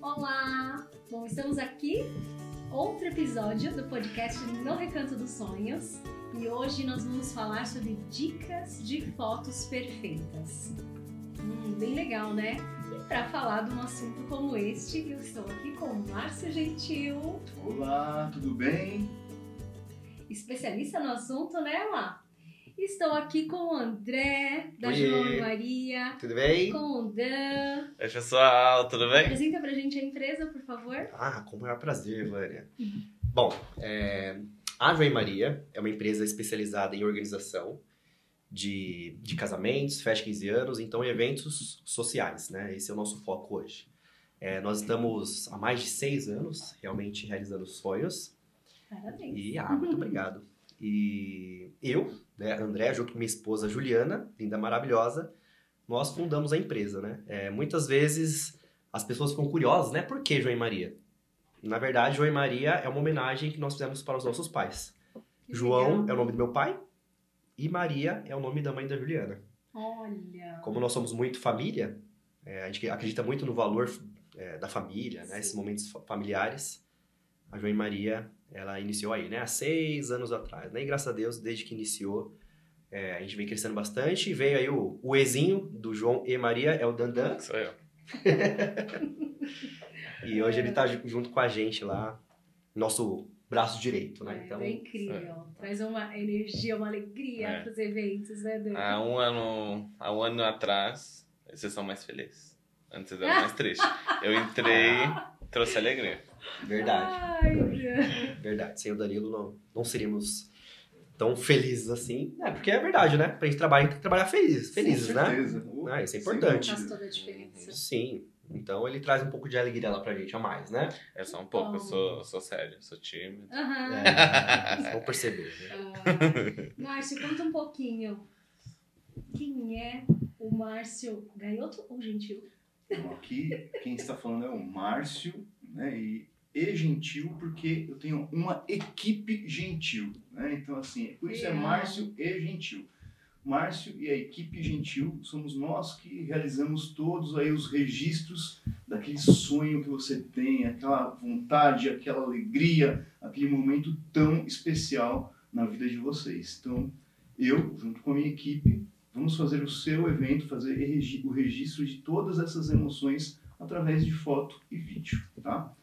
Olá! Bom, estamos aqui, outro episódio do podcast No Recanto dos Sonhos. E hoje nós vamos falar sobre dicas de fotos perfeitas. Hum, bem legal, né? E para falar de um assunto como este, eu estou aqui com o Márcio Gentil, Olá, tudo bem? especialista no assunto, né, Lá? Estou aqui com o André, da Maria, Tudo bem? com o Dan. Oi, pessoal, tudo bem? Apresenta pra gente a empresa, por favor. Ah, com o maior prazer, Vânia. Bom, é, a Maria é uma empresa especializada em organização de, de casamentos, festa de 15 anos, então eventos sociais, né? Esse é o nosso foco hoje. É, nós estamos há mais de seis anos realmente realizando sonhos Parabéns. e, ah, muito obrigado. E eu, né, André, junto com minha esposa Juliana, linda maravilhosa, nós fundamos a empresa, né? É, muitas vezes as pessoas ficam curiosas, né? Por que João e Maria? Na verdade, João e Maria é uma homenagem que nós fizemos para os nossos pais. Que João legal. é o nome do meu pai e Maria é o nome da mãe da Juliana. Olha. Como nós somos muito família, é, a gente acredita muito no valor é, da família, né? Sim. Esses momentos fa- familiares. A João e Maria, ela iniciou aí, né? Há seis anos atrás, né? E graças a Deus, desde que iniciou, é, a gente vem crescendo bastante. E veio aí o, o Ezinho do João e Maria, é o Dandan. Sou eu. E hoje ele tá ju- junto com a gente lá, nosso braço direito, né? É, Então, é incrível. Traz uma energia, uma alegria É. para os eventos, né, Dan? Há um ano, há um ano atrás, vocês são mais felizes. Antes era mais triste. Eu entrei, trouxe alegria. verdade. Ai. Verdade, sem o Danilo não, não seríamos tão felizes assim. É, porque é verdade, né? Pra gente trabalhar, tem que trabalhar felizes, felizes Com né? Ah, isso é importante. Faz dúvida. toda a diferença. Sim. Então ele traz um pouco de alegria lá pra gente a mais, né? É só um pouco, eu sou, eu sou sério, eu sou tímido. Aham. É, vão perceber, né? Ah, Márcio, conta um pouquinho. Quem é o Márcio Gaioto ou Gentil? Então, aqui quem está falando é o Márcio, né? E, e gentil porque eu tenho uma equipe gentil, né? Então assim, por isso é. Márcio e gentil. Márcio e a equipe gentil somos nós que realizamos todos aí os registros daquele sonho que você tem, aquela vontade, aquela alegria, aquele momento tão especial na vida de vocês. Então, eu, junto com a minha equipe, vamos fazer o seu evento, fazer o registro de todas essas emoções através de foto e vídeo, tá?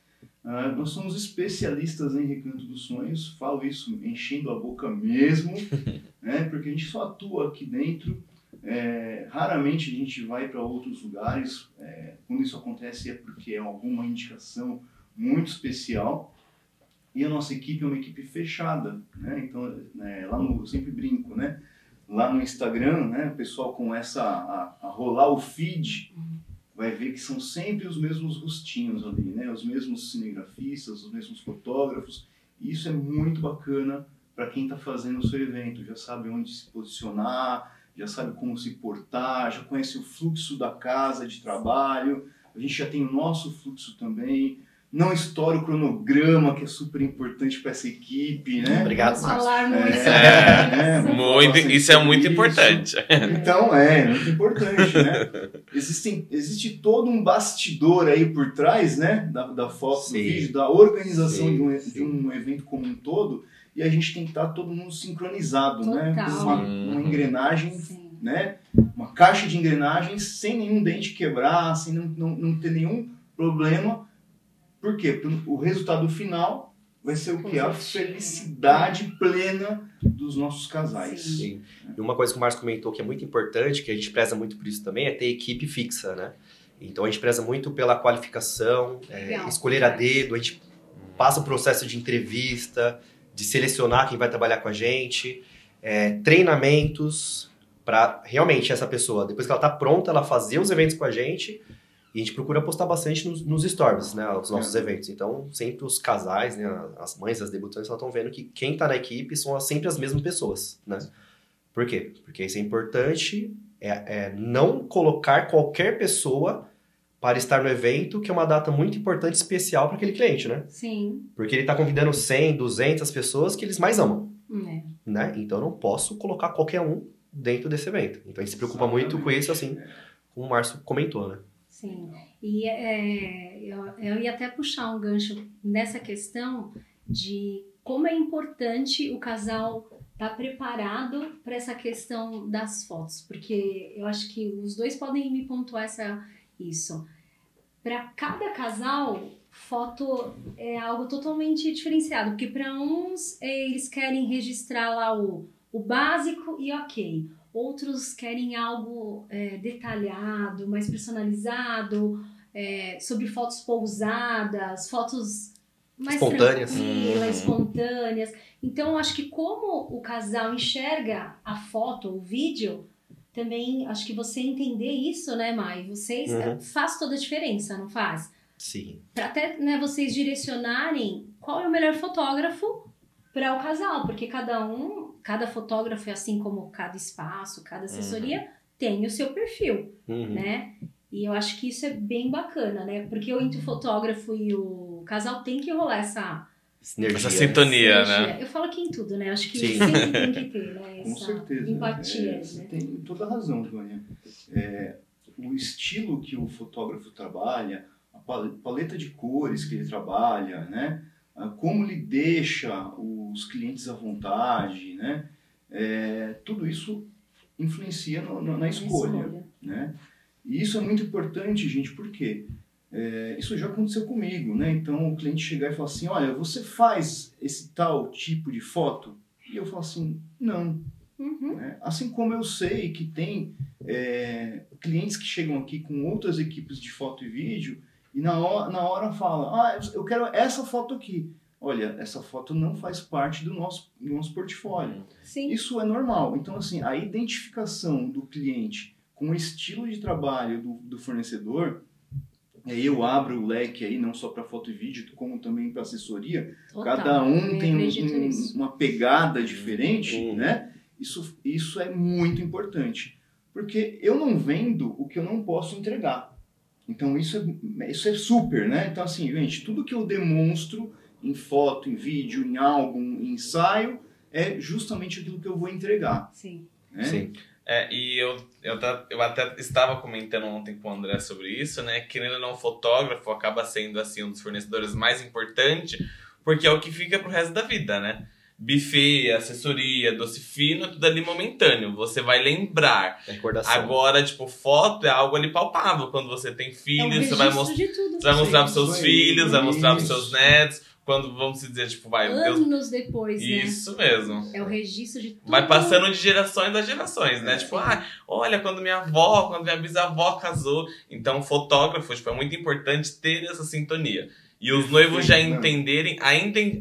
Ah, nós somos especialistas em Recanto dos Sonhos, falo isso enchendo a boca mesmo, né? Porque a gente só atua aqui dentro, é, raramente a gente vai para outros lugares. é, quando isso acontece é porque é alguma indicação muito especial. E a nossa equipe é uma equipe fechada, né? Então, né, lá no, eu sempre brinco, né? Lá no Instagram, né? O pessoal começa a, a rolar o feed, vai ver que são sempre os mesmos rostinhos ali, né? Os mesmos cinegrafistas, os mesmos fotógrafos. E isso é muito bacana para quem está fazendo o seu evento. Já sabe onde se posicionar, já sabe como se portar, já conhece o fluxo da casa de trabalho. A gente já tem o nosso fluxo também. Não estoura o cronograma, que é super importante para essa equipe, né? Obrigado, falar muito É, sobre né? isso. Muito, isso é muito Isso. importante. Então, é, muito importante, né? Existem, existe todo um bastidor aí por trás, né? Da, da foto, do Sim. vídeo, da organização Sim, de, um, sim. de um evento como um todo. E a gente tem que estar todo mundo sincronizado, né? Total. Com uma, uma engrenagem, Sim. né? Uma caixa de engrenagens sem nenhum dente quebrar, sem não, não, não ter nenhum problema. Por quê? Porque o resultado final vai ser o que? A felicidade plena dos nossos casais. Sim. Sim. E uma coisa que o Márcio comentou que é muito importante, que a gente preza muito por isso também, é ter equipe fixa, né? Então a gente preza muito pela qualificação, é, Legal. escolher a dedo, a gente passa o processo de entrevista, de selecionar quem vai trabalhar com a gente, é, treinamentos para realmente essa pessoa, depois que ela está pronta, ela fazer os eventos com a gente e a gente procura postar bastante nos, nos stories, né, os nossos eventos. Então, sempre os casais, né, as mães, as debutantes, elas estão vendo que quem está na equipe são sempre as mesmas pessoas, né? Por quê? Porque isso é importante, é, é não colocar qualquer pessoa para estar no evento, que é uma data muito importante e especial para aquele cliente, né? Sim. Porque ele está convidando 100, 200 pessoas que eles mais amam, É. né? Então eu não posso colocar qualquer um dentro desse evento. Então a gente se preocupa muito com isso, assim, como o Márcio comentou, né? Sim. E é, eu, eu ia até puxar um gancho nessa questão de como é importante o casal estar tá preparado para essa questão das fotos, porque eu acho que os dois podem me pontuar essa, isso. Para cada casal, foto é algo totalmente diferenciado, porque para uns eles querem registrar lá o, o básico e ok. Outros querem algo é, detalhado, mais personalizado, é, sobre fotos pousadas, fotos mais espontâneas. tranquilas, uhum. espontâneas. Então, acho que como o casal enxerga a foto, o vídeo, também acho que você entender isso, né, Mai? Vocês uhum. faz toda a diferença, não faz? Sim. Para até né, vocês direcionarem qual é o melhor fotógrafo para o casal, porque cada um, cada fotógrafo é assim como cada espaço, cada assessoria uhum. tem o seu perfil, uhum. né? E eu acho que isso é bem bacana, né? Porque o entre o fotógrafo e o casal tem que rolar essa Sinergia. Essa sintonia, né? Eu falo aqui em tudo, né? Acho que Sim. sempre tem que ter, né? Essa Com certeza. Empatia. É, né? Tem toda a razão, Tônia. É, o estilo que o fotógrafo trabalha, a paleta de cores que ele trabalha, né? Como ele deixa os clientes à vontade, né? É, tudo isso influencia no, no, na escolha, escolha, né? E isso é muito importante, gente, porque é, isso já aconteceu comigo, né? Então o cliente chegar e falar assim, olha, você faz esse tal tipo de foto? E eu falo assim, não. Uhum. Né? Assim como eu sei que tem é, clientes que chegam aqui com outras equipes de foto e vídeo e na hora, na hora falam, ah, eu quero essa foto aqui. Olha, essa foto não faz parte do nosso, do nosso portfólio. Sim. Isso é normal. Então, assim, a identificação do cliente com o estilo de trabalho do, do fornecedor aí eu abro o leque aí não só para foto e vídeo como também para assessoria Total, cada um tem um, uma pegada diferente uhum. né isso isso é muito importante porque eu não vendo o que eu não posso entregar então isso é isso é super né então assim gente tudo que eu demonstro em foto em vídeo em álbum em ensaio é justamente aquilo que eu vou entregar sim né? sim é, e eu, eu, eu até estava comentando ontem com o André sobre isso, né? Querendo ou não, fotógrafo acaba sendo, assim, um dos fornecedores mais importantes, porque é o que fica pro resto da vida, né? Buffet, assessoria, doce fino, tudo ali momentâneo. Você vai lembrar. Recordação. Agora, tipo, foto é algo ali palpável. Quando você tem filhos, é um você vai, most... você vai mostrar pros seus filhos, vai mostrar pros seus netos quando vamos dizer, tipo, vai. Anos Deus... depois, né? Isso mesmo. É o registro de tudo. Vai passando de gerações a gerações, né? É, tipo, ah, olha, quando minha avó, quando minha bisavó casou. Então, fotógrafo, tipo, é muito importante ter essa sintonia. E os noivos já entenderem a,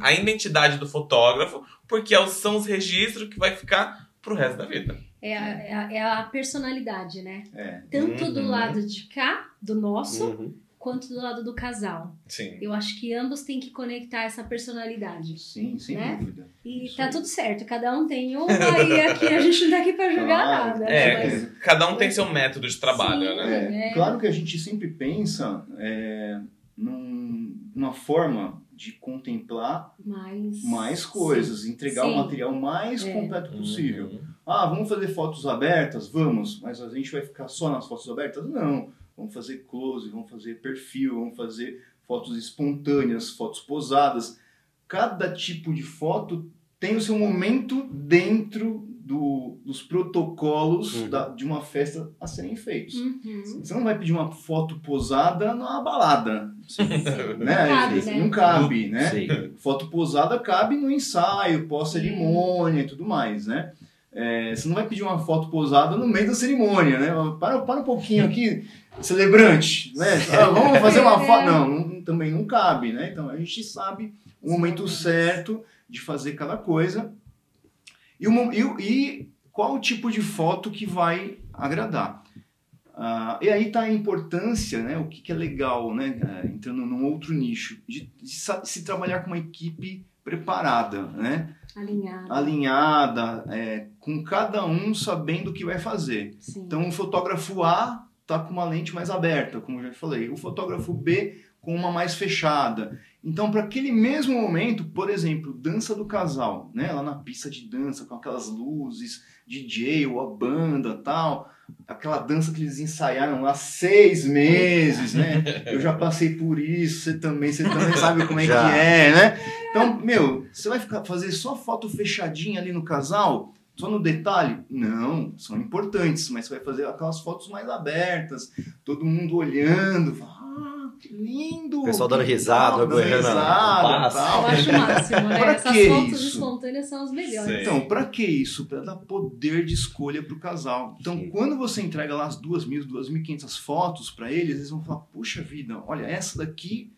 a identidade do fotógrafo, porque é são os registros que vai ficar pro resto da vida. É a, é a, é a personalidade, né? É. Tanto uhum. do lado de cá, do nosso, uhum quanto do lado do casal. Sim. Eu acho que ambos têm que conectar essa personalidade. Sim, sem né? dúvida. E Isso tá aí. tudo certo, cada um tem uma e aqui a gente não tá aqui pra julgar claro. nada. É, mas... cada um tem seu método de trabalho, Sim, né? É, é. Claro que a gente sempre pensa é, num, numa forma de contemplar mais, mais coisas, Sim. entregar Sim. o material mais é. completo possível. Uhum. Ah, vamos fazer fotos abertas? Vamos, mas a gente vai ficar só nas fotos abertas? Não vamos fazer close, vamos fazer perfil, vamos fazer fotos espontâneas, fotos posadas. Cada tipo de foto tem o seu momento dentro do, dos protocolos uhum. da, de uma festa a serem feitos. Uhum. Você não vai pedir uma foto posada numa balada. Sim. Né? Não cabe, né? Não cabe, né? Foto posada cabe no ensaio, pós-cerimônia e tudo mais, né? É, você não vai pedir uma foto posada no meio da cerimônia, né? Para, para um pouquinho aqui, celebrante, né? Ah, vamos fazer uma foto. Não, não, também não cabe, né? Então a gente sabe o momento certo de fazer cada coisa e, o, e, e qual o tipo de foto que vai agradar. Ah, e aí está a importância, né? O que, que é legal, né? É, entrando num outro nicho, de, de se trabalhar com uma equipe preparada, né? Alinhada. Alinhada, é, com cada um sabendo o que vai fazer. Sim. Então, o fotógrafo A está com uma lente mais aberta, como eu já falei. O fotógrafo B com uma mais fechada. Então, para aquele mesmo momento, por exemplo, dança do casal, né? Lá na pista de dança, com aquelas luzes, DJ ou a banda tal, aquela dança que eles ensaiaram lá seis meses, né? Eu já passei por isso, você também, você também sabe como é Já. que é, né? Então, meu, você vai ficar, fazer só foto fechadinha ali no casal? Só no detalhe? Não, são importantes, mas você vai fazer aquelas fotos mais abertas, todo mundo olhando, fala, ah, que lindo! O pessoal dando risada, legal", dando gorrando a- risada, passe. tal. Eu acho o máximo, né? Essas que fotos isso? espontâneas são as melhores. Sim. Então, pra que isso? Pra dar poder de escolha pro casal. Então, Sim. quando você entrega lá as 2.000, 2.500 fotos pra eles, eles vão falar: puxa vida, olha, essa daqui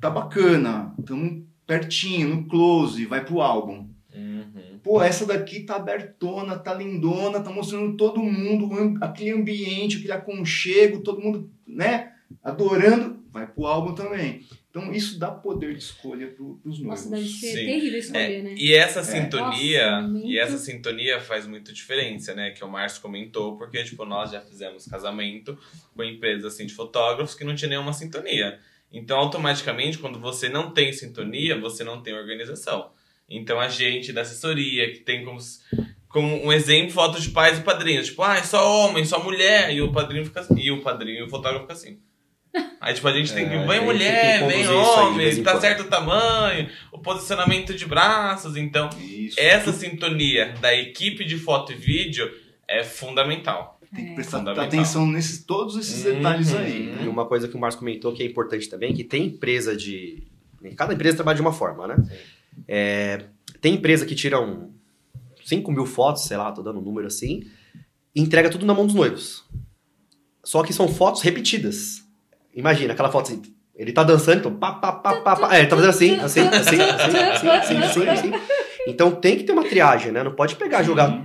tá bacana, estamos pertinho, no close, vai pro álbum. Uhum. Pô, essa daqui tá abertona, tá lindona, tá mostrando todo mundo, aquele ambiente, aquele aconchego, todo mundo, né, adorando, vai pro álbum também. Então, isso dá poder de escolha pro, pros noivos. Nossa, deve ser Sim. terrível escolher, É, né? E essa sintonia, Nossa, muito. e essa sintonia faz muita diferença, né? Que o Márcio comentou, porque tipo, nós já fizemos casamento com empresas assim de fotógrafos que não tinha nenhuma sintonia. Então, automaticamente, quando você não tem sintonia, você não tem organização. Então, a gente da assessoria, que tem como, um exemplo fotos de pais e padrinhos, tipo, ah, é só homem, só mulher, e o padrinho fica assim, e o padrinho e o fotógrafo fica assim. Aí, tipo, a gente tem que, É, vem que mulher, vem aí de homem, em tá quando. certo o tamanho, o posicionamento de braços, então Isso. essa sintonia da equipe de foto e vídeo é fundamental. Tem que É. prestar atenção nesses todos esses detalhes Uhum. aí. E Né? uma coisa que o Márcio comentou que é importante também, que tem empresa de. Cada empresa trabalha de uma forma, né? É, tem empresa que tira um 5 mil fotos, sei lá, tô dando um número assim, e entrega tudo na mão dos noivos. Só que são fotos repetidas. Imagina, aquela foto assim, ele tá dançando, então pá, pá, pá, pá, pá. É, ele tá fazendo assim, assim, assim, assim, assim, assim, assim, assim. Então tem que ter uma triagem, né? Não pode pegar, jogar,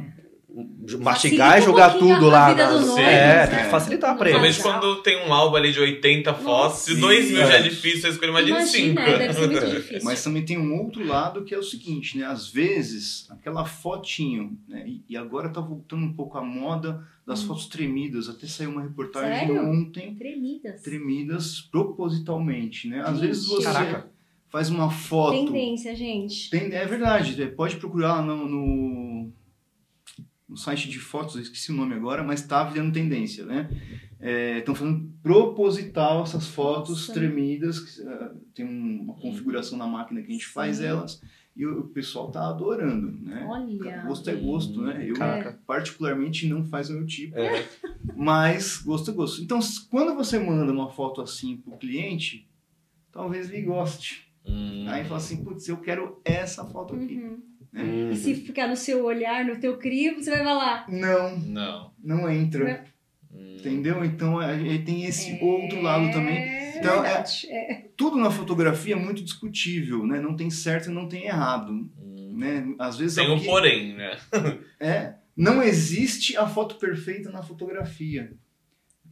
mastigar e um jogar pouquinho tudo lá. vida nas- noivo, é, né? tem que facilitar pra eles. Principalmente quando tem um álbum ali de 80 fotos, se 2 mil já é difícil, você escolhe imagina 5. Imagina, é. Mas também tem um outro lado que é o seguinte, né? Às vezes, aquela fotinho, né? E, e agora tá voltando um pouco a moda das Hum. fotos tremidas. Até saiu uma reportagem Sério? ontem, Tremidas. tremidas propositalmente, né? Às Gente. vezes você Caraca. faz uma foto... Tendência, gente. Tem- é verdade, é, pode procurar lá no, no, no site de fotos, eu esqueci o nome agora, mas tá virando tendência, né? Estão fazendo proposital essas fotos Nossa. tremidas, que, ah, tem um- uma configuração na máquina que a gente faz Sim. elas, e o, o pessoal tá adorando, né? Olha. Gosto é gosto, né? Eu, Caraca. particularmente, não faz o meu tipo, É. mas gosto é gosto. Então, quando você manda uma foto assim pro cliente, talvez ele goste. Hum. Aí fala assim, putz, eu quero essa foto aqui. Uhum. Hum. E se ficar no seu olhar, no teu crivo, você vai falar. Não, Não. não entra. Hum. Entendeu? Então aí tem esse outro lado também. É Então, é-. É. Tudo na fotografia é muito discutível, né? Não tem certo e não tem errado, Hum. né? Às vezes Tem é o um porém, né? é, não existe a foto perfeita na fotografia.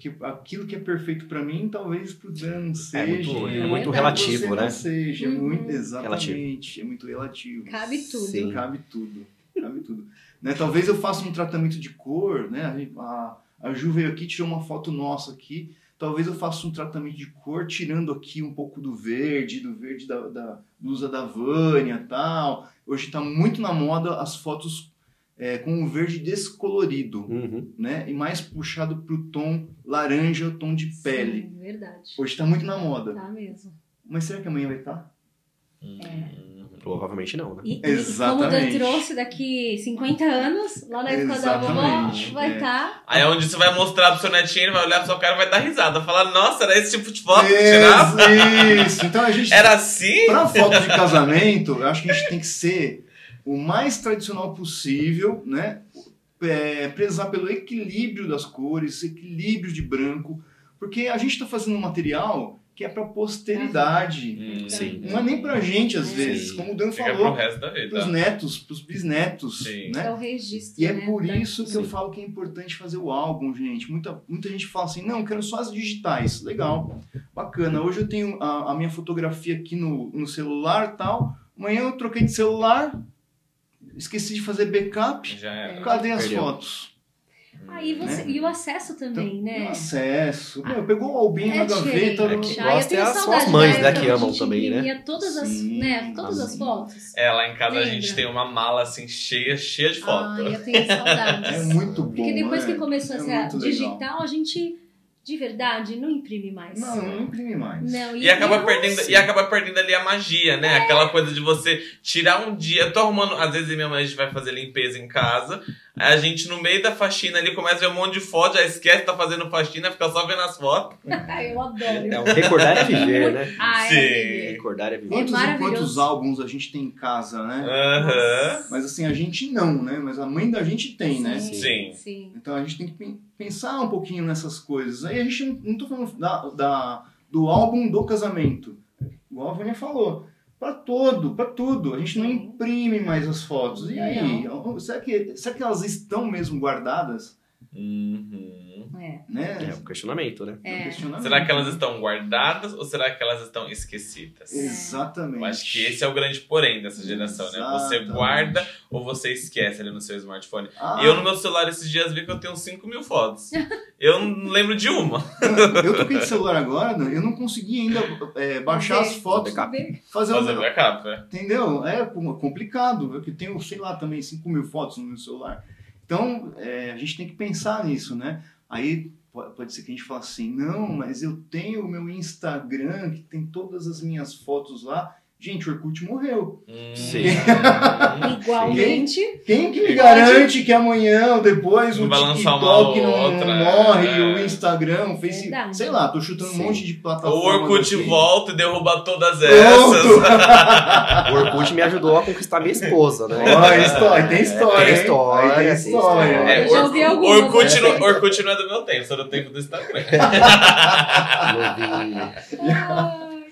Porque aquilo que é perfeito para mim, talvez pro Dan não seja. muito- é muito relativo, não né? Seja, é Uhum. muito, exatamente, é muito relativo. Cabe tudo. Sim. Cabe tudo. Cabe tudo. Né? Talvez eu faça um tratamento de cor, né? A, a Ju veio aqui, tirou uma foto nossa aqui. Talvez eu faça um tratamento de cor, tirando aqui um pouco do verde, do verde da, da blusa da Vânia e tal. Hoje está muito na moda as fotos é, com o verde descolorido, Uhum. né? E mais puxado para o tom laranja, tom de pele. Sim, verdade. Hoje está muito na moda. Tá mesmo. Mas será que amanhã vai tá? estar? Hum. Provavelmente não, né? E, e como o Exatamente. trouxe daqui 50 anos, lá na época da vovó, Exatamente, vai é. estar. Aí é onde você vai mostrar pro seu netinho, ele vai olhar pro seu cara e vai dar risada. Falar, nossa, era esse tipo de foto que tirava? Isso. Então a gente Era assim? Para foto de casamento, eu acho que a gente tem que ser o mais tradicional possível, né? É, prezar pelo equilíbrio das cores, equilíbrio de branco, porque a gente está fazendo um material que é para posteridade. Hum, Sim. Não é nem pra gente, às Sim. vezes, como o Dan falou, pros vida. netos, pros bisnetos, Sim. né? É o registro. E é né, por isso que eu Sim. falo que é importante fazer o álbum, gente. Muita, muita gente fala assim, não, eu quero só as digitais. Legal, bacana. Hoje eu tenho a, a minha fotografia aqui no, no celular e tal. Amanhã eu troquei de celular, esqueci de fazer backup. Já era. Cadê as Perdeu. fotos? Aí você, Né? E o acesso também, Então, né? o acesso. Meu, pegou o albinho É na gaveta. É no- que- Ah, gosta é as suas mães, né, que amam a também, né? todas as, Sim, né, todas as sim. fotos. É, lá em casa a Lembra? gente tem uma mala assim cheia, cheia de foto. Ai, eu tenho saudades. É muito bom. Porque depois né? que começou É a ser muito legal. digital, a gente, de verdade, não imprime mais. Não, não imprime mais. Não, E acaba, não- perdendo, e acaba perdendo ali a magia, né? Aquela coisa de você tirar um dia. Eu tô arrumando. Às vezes minha mãe a gente vai fazer limpeza em casa. A gente, no meio da faxina ali, começa a ver um monte de foto, já esquece que tá fazendo faxina, fica só vendo as fotos. Eu adoro. É, o recordar é viver, né? Ah, é Sim. viver. Recordar é viver. Quantos, e maravilhoso. quantos álbuns a gente tem em casa, né? Aham. Mas assim, a gente não, né? Mas a mãe da gente tem, né? Sim. Sim. Então a gente tem que pen- pensar um pouquinho nessas coisas. Aí a gente não, não tô falando da, da- do álbum do casamento. Igual a Vânia falou. Pra todo, pra tudo. A gente não imprime mais as fotos. E aí? Será que, será que elas estão mesmo guardadas? Uhum. É. Né? É um questionamento, né? É um É. questionamento. Será que elas estão guardadas ou será que elas estão esquecidas? Exatamente. Eu acho que esse é o grande porém dessa geração, né? Você Exatamente. guarda ou você esquece ali no seu smartphone. Ah, Eu no meu celular esses dias vi que eu tenho 5 mil fotos. Eu não lembro de uma. eu toquei de celular agora, né? eu não consegui ainda é, baixar as fotos, fazer Fazer o backup, né? Entendeu? É complicado, porque tenho, sei lá, também 5 mil fotos no meu celular. Então, é, a gente tem que pensar nisso, né? Aí po- pode ser que a gente fale assim, não, mas eu tenho o meu Instagram que tem todas as minhas fotos lá. Gente, o Orkut morreu. Hum. Sim. Igualmente. Quem que me garante que amanhã ou depois o Não TikTok não, outra, não morre, é. o Instagram, o Facebook, Verdade. sei lá, tô chutando Sim. um monte de O plataformas. Orkut aqui. volta e derruba todas essas. O Orkut me ajudou a conquistar minha esposa, né? Ó, história, tem história, Tem hein? história, tem tem história. história. É, Eu já Orkut, ouvi algumas, Orkut, né? não, Orkut não é do meu tempo, só do tempo do Instagram.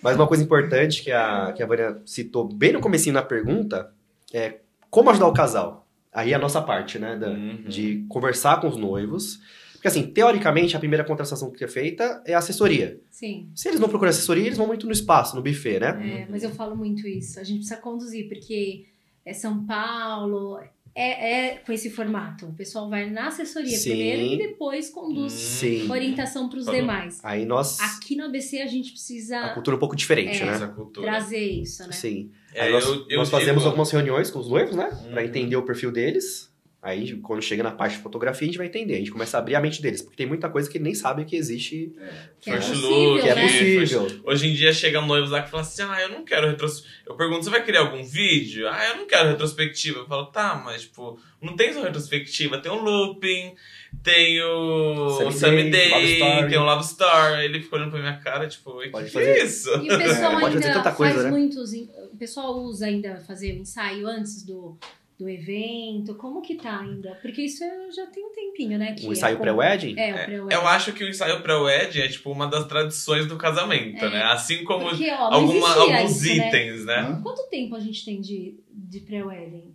Mas uma coisa importante que a, que a Vânia citou bem no comecinho na pergunta é como ajudar o casal. Aí é a nossa parte, né? da- Uhum. De conversar com os noivos. Porque assim, teoricamente, a primeira contratação que é feita é a assessoria. Sim. Se eles não procuram assessoria, eles vão muito no espaço, no buffet, né? É, mas eu falo muito isso. A gente precisa conduzir, porque é São Paulo, é, é com esse formato. O pessoal vai na assessoria Sim. primeiro e depois conduz Sim. orientação para os demais. Aí nós. Aqui no ABC a gente A precisa cultura é um pouco diferente, É. né? Trazer isso, né? Sim. É, Aí nós, eu- eu nós fazemos digo- algumas reuniões com os noivos, né? Pra Uhum. entender o perfil deles. Aí, quando chega na parte de fotografia, a gente vai entender. A gente começa a abrir a mente deles. Porque tem muita coisa que eles nem sabem que existe, Que é First possível, look, que é né? possível. Hoje em dia chegam noivos lá que falam assim: ah, eu não quero retrospectiva. Eu pergunto, você vai querer algum vídeo? Ah, eu não quero retrospectiva. Eu falo, tá, mas tipo, não tem só retrospectiva, tem um looping, tem o Sammy Day, tem o Love Story. Ele ficou olhando pra minha cara, tipo, Pode que fazer. é isso? E o pessoal Pode fazer ainda tanta coisa, faz né? muitos. O pessoal usa ainda fazer o ensaio antes do, do evento. Como que tá ainda? Porque isso eu já tem um tempinho, né? que O ensaio é como- pré-wedding? É, o pré-wedding. Eu acho que o ensaio pré-wedding é tipo uma das tradições do casamento, É. né? Assim como Porque, ó, alguma, alguns isso, né? itens, né? Hã? Quanto tempo a gente tem de, de pré-wedding?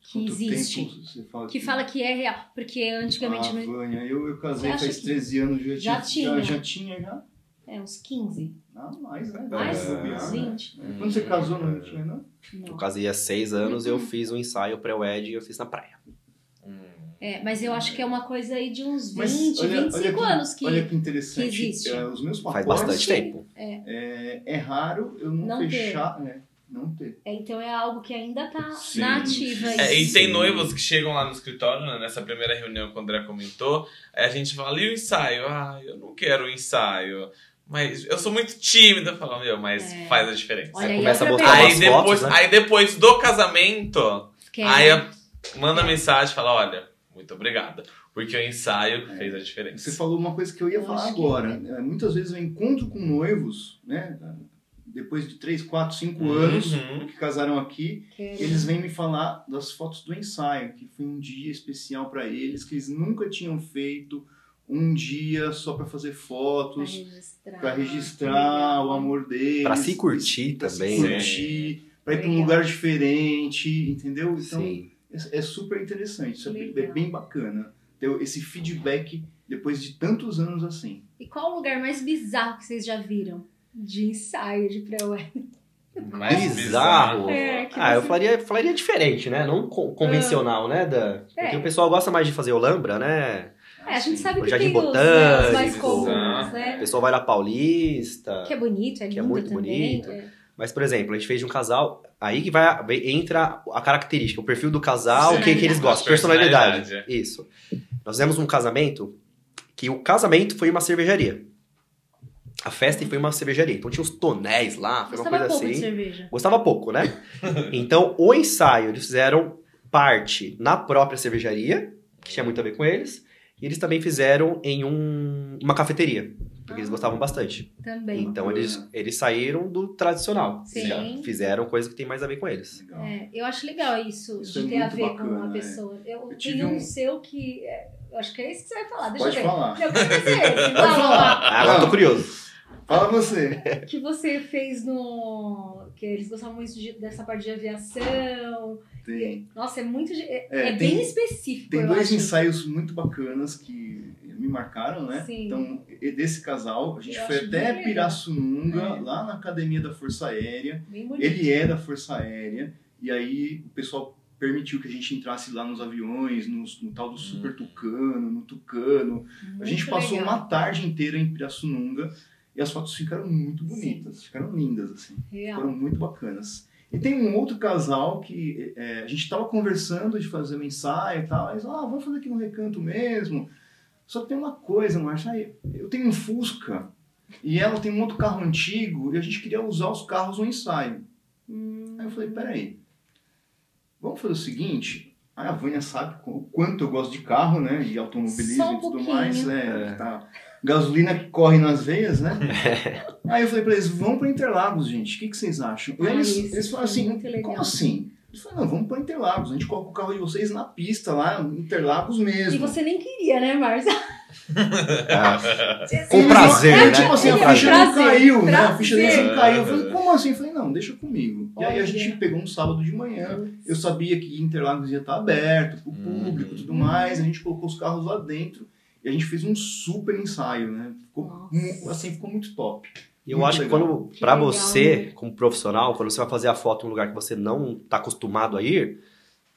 Que Quanto existe. fala Que fala que é real. Porque antigamente. Ah, não... Vânia, eu, eu casei faz que 13 anos, já, já tinha, tinha? Já, já tinha, já. É, uns 15. Não, mais, né? Mais? Bobear, Uns né? 20. Quando você casou, não tinha, não? Eu Não. casei há seis anos, eu Uhum. fiz um ensaio pré-wedding e eu fiz na praia. Hum. É, mas eu acho que é uma coisa aí de uns 20, Mas olha, 25 olha que, anos que. Olha que interessante. que existe. é, os meus Faz bastante tempo. É, é raro eu não, Não ter. fechar. É, não ter. É, então é algo que ainda tá Sim, na ativa. É, e tem noivos que chegam lá no escritório, né, nessa primeira reunião que o André comentou, aí a gente fala, e o ensaio? Ah, eu não quero o ensaio. Mas eu sou muito tímida. Eu falo, meu, mas É. faz a diferença. Olha Aí começa a umas Aí depois, fotos, né? aí depois do casamento, é- aí manda É. mensagem e fala, olha, muito obrigada. Porque o ensaio fez a diferença. Você falou uma coisa que eu ia Eu falar acho que- agora. É, Muitas vezes eu encontro com noivos, né? Depois de 3, 4, 5 Uhum. anos que casaram aqui, que é- eles vêm me falar das fotos do ensaio, que foi um dia especial para eles, que eles nunca tinham feito um dia só para fazer pra fotos, registrar. para registrar o amor deles, Pra se curtir pra se também, né? curtir, para ir para um lugar diferente, entendeu? Então Sim. é, é super interessante, isso é é bem bacana ter esse feedback depois de tantos anos assim. E qual o lugar mais bizarro que vocês já viram de ensaio de pré-wedding? Mais Bizarro. É, que ah, eu falaria, falaria diferente, né? Não con- convencional, né? Da... Porque É. o pessoal gosta mais de fazer Olambra, né? É, a gente sabe O que Jardim tem os, né, os mais Botânico. comuns, O né? pessoal vai na Paulista. Que é bonito, é Que é lindo muito também. bonito. é. Mas, por exemplo, a gente fez de um casal, aí que vai, entra a característica, o perfil do casal, o que, que eles gostam, Personalidade. personalidade. Isso. Nós fizemos um casamento que o casamento foi uma cervejaria. A festa foi uma cervejaria. Então tinha os tonéis lá, foi uma Gostava coisa pouco de assim. cerveja. Gostava pouco, né? Então, o ensaio, eles fizeram parte na própria cervejaria, que tinha muito a ver com eles, e eles também fizeram em um- uma cafeteria, porque eles Ah. gostavam bastante. Também. Então, eles, eles saíram do tradicional. Sim. Já fizeram coisa que tem mais a ver com eles. É, eu acho legal isso, Isso de é ter a ver com bacana, uma é. pessoa. Eu, Eu tenho um um- seu que. é, eu acho que é esse que você vai falar. Deixa Pode eu ver. falar. Eu quero dizer esse. Ah, agora eu tô curioso. Fala você. que você fez no. Que eles gostavam muito de- dessa parte de aviação. Tem, Nossa, é muito. É, É, é tem- bem específico. tem dois acho. ensaios muito bacanas que me marcaram, né? Sim. Então, e- desse casal, a gente Eu foi até bem. Pirassununga, É. lá na Academia da Força Aérea. Bem bonito. Ele é da Força Aérea, e aí o pessoal permitiu que a gente entrasse lá nos aviões, nos- no, tal do Super Tucano, no Tucano. a gente Muito passou legal. uma tarde inteira em Pirassununga e as fotos ficaram muito bonitas, ficaram lindas, assim. Real. Foram muito bacanas. E tem um outro casal que é, a gente estava conversando de fazer um ensaio e tal, eles ah, vamos fazer aqui no recanto mesmo. Só que tem uma coisa, Marcia, aí, eu tenho um Fusca e ela tem um outro carro antigo e a gente queria usar os carros no ensaio. Hum, Aí eu falei, peraí, vamos fazer o seguinte, aí a Vânia sabe o quanto eu gosto de carro, né, e automobilismo Só um e tudo pouquinho. mais, né, tá, gasolina que corre nas veias, né. aí eu falei pra eles, vamos pra Interlagos, gente, o que, que vocês acham? Ah, eles, isso, eles falaram assim, muito legal. como assim? Eu falei, não, vamos pra Interlagos, a gente coloca o carro de vocês na pista lá, Interlagos mesmo. E você nem queria, né, Márcia? Ah, Com prazer, é, né? Tipo assim, a Com ficha prazer. não caiu, né? A Prazer. ficha deles não caiu. Eu falei, como assim? Eu falei, não, deixa comigo. E aí a gente pegou um sábado de manhã. Eu sabia que Interlagos ia estar aberto pro público e tudo mais. A gente colocou os carros lá dentro e a gente fez um super ensaio, né? Ficou, Nossa. assim, ficou muito top. E eu Muito acho que legal. quando, Que pra legal, você, né? como profissional, quando você vai fazer a foto em um lugar que você não tá acostumado a ir,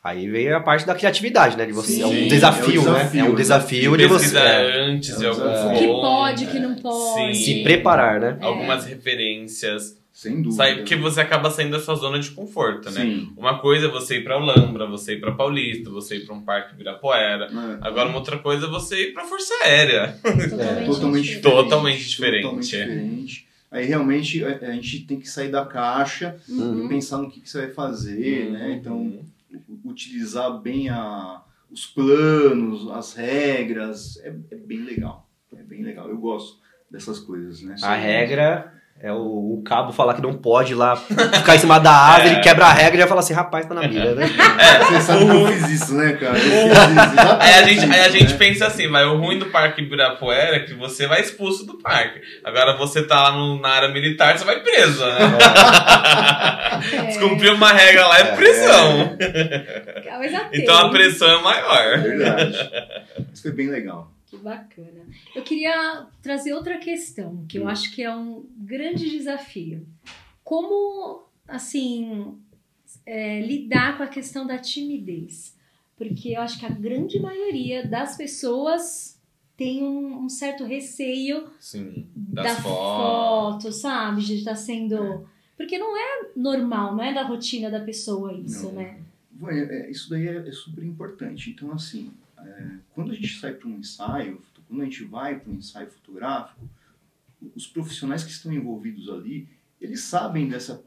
aí vem a parte da criatividade, né? De você, é um Sim, desafio, é um né? desafio, É um né? desafio de você é, antes É de um algum desafio. Que pode, que não pode. Sim. se preparar, né? É. algumas referências. Sem dúvida. Sabe? Porque você acaba saindo da sua zona de conforto, né? Sim. Uma coisa é você ir pra Olambra, você ir pra Paulista, você ir pra um parque Ibirapuera. É. Agora, uma outra coisa é você ir pra Força Aérea. Totalmente, É, totalmente diferente. Totalmente diferente. Totalmente diferente. Aí realmente a, a gente tem que sair da caixa Uhum. e pensar no que, que você vai fazer, né? Uhum. Então, u- utilizar bem a, os planos, as regras, é, é bem legal. É bem legal. Eu gosto dessas coisas, né? A regra é o, o cabo falar que não pode ir lá ficar em cima da asa, É. ele quebra a regra e já fala assim, rapaz, tá na mira, né? Você sabe que eu fiz isso, né, cara? Eu fiz isso, Aí a gente, aí a gente né? pensa assim, vai, o ruim do Parque Ibirapuera é que você vai expulso do parque. Agora você tá lá no- na área militar, você vai preso, né? É. Descumprir uma regra lá é prisão. Mas atende. Então a pressão é maior. É verdade. Isso foi bem legal. Que bacana. Eu queria trazer outra questão, que eu Hum. acho que é um grande desafio. Como, assim, é, lidar com a questão da timidez? Porque eu acho que a grande maioria das pessoas tem um, um certo receio Sim, da das fotos. foto, sabe? De estar sendo. Porque não é normal, não é da rotina da pessoa isso, Não. né? Bom, é- é- isso daí é, é super importante. Então, assim, é, quando a gente sai para um ensaio, quando a gente vai para um ensaio fotográfico, os profissionais que estão envolvidos ali, eles sabem dessa,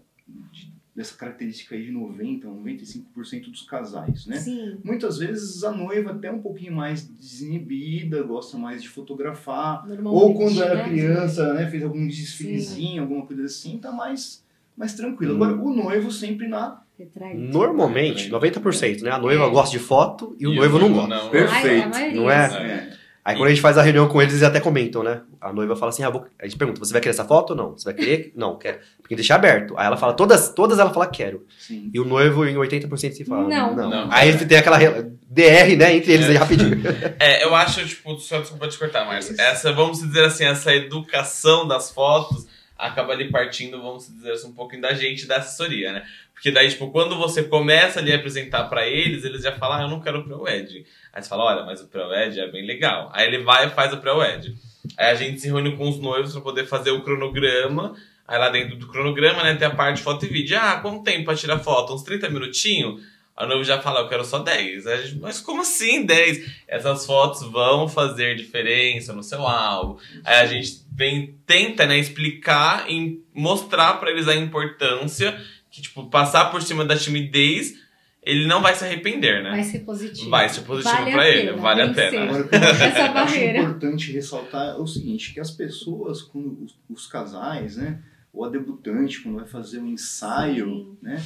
de- dessa característica aí de 90%, 95% dos casais, né? Sim. Muitas vezes a noiva até um pouquinho mais desinibida, gosta mais de fotografar, ou quando era né? criança, né, fez algum desfilezinho, alguma coisa assim, tá mais, mais tranquilo. Agora, o noivo sempre na. Normalmente, 90%, né? A noiva É. gosta de foto e o E noivo não gosta. Não. Perfeito. A, a maioria, Não é? É, Aí quando a gente faz a reunião com eles, eles até comentam, né? A noiva fala assim, ah, vou... a gente pergunta, você vai querer essa foto ou não? Você vai querer? Não, quero. Porque deixa aberto. Aí ela fala, todas, todas ela fala, quero. sim. E o noivo, em 80% se fala, Não. não. Não. Aí ele tem aquela DR, né, entre eles aí rapidinho. É, eu acho, tipo, só desculpa te cortar, Márcia. Essa, vamos dizer assim, essa educação das fotos acaba ali partindo, vamos dizer assim, um pouquinho da gente da assessoria, né? Porque daí, tipo, quando você começa ali a apresentar pra eles, eles já falam, ah, eu não quero o pré-wed. Aí você fala, olha, mas o pré-wed é bem legal. Aí ele vai e faz o pré-wed. Aí a gente se reúne com os noivos pra poder fazer o cronograma. Aí lá dentro do cronograma, né, tem a parte foto e vídeo. Ah, quanto tempo pra tirar foto? Uns 30 minutinhos? A noivo já fala, eu quero só 10. Aí a gente, mas como assim 10? Essas fotos vão fazer diferença no seu álbum. Aí a gente vem, tenta, né, explicar e mostrar pra eles a importância que, tipo, passar por cima da timidez, ele não vai se arrepender, né? Vai ser positivo. Vai ser positivo Vale a pra ele, pena, vale a pena. Agora, Essa eu acho barreira. importante ressaltar é o seguinte, que as pessoas, quando os, os casais, né, ou a debutante, quando vai fazer um ensaio, Sim. né,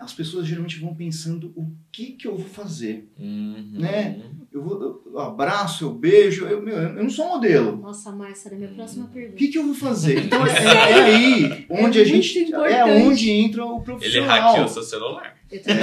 as pessoas geralmente vão pensando o que que eu vou fazer. Uhum. Né? Eu, vou, eu abraço, eu beijo, eu, meu, eu não sou modelo. Nossa, Márcia, era a minha próxima O pergunta. que, que eu vou fazer? Então é, é aí onde É a gente. muito É importante. onde entra o Ele profissional. hackeou seu celular. Eu tô né?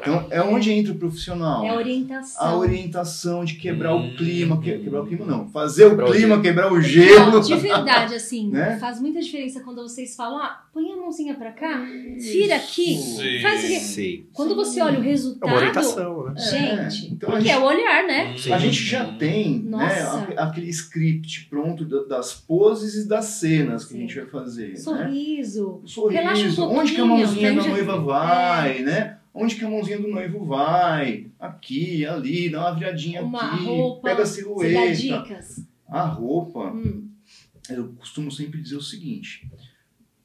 Então é onde entra o profissional. É a orientação. a orientação de quebrar Hum. o clima, que- quebrar o clima não, fazer o Quebrar o clima, gelo. quebrar o Não, gelo. de verdade, assim, Né? faz muita diferença quando vocês falam, ah, põe a mãozinha pra cá, vira aqui, Sim. faz o quê? Sei. Quando você olha o É resultado, uma orientação, né? gente, É, então porque gente- é o olhar, né? Sim. A gente já tem né, Nossa. aquele script pronto da- das poses e das cenas que Sim. a gente vai fazer. Né? Sorriso. O Relaxa um sorriso, onde que a mãozinha da noiva vai, né? Onde que a mãozinha do noivo vai? Aqui, ali, dá uma viradinha Uma aqui, roupa, pega a Você dá silhueta. dicas. A roupa, Hum, eu costumo sempre dizer o seguinte: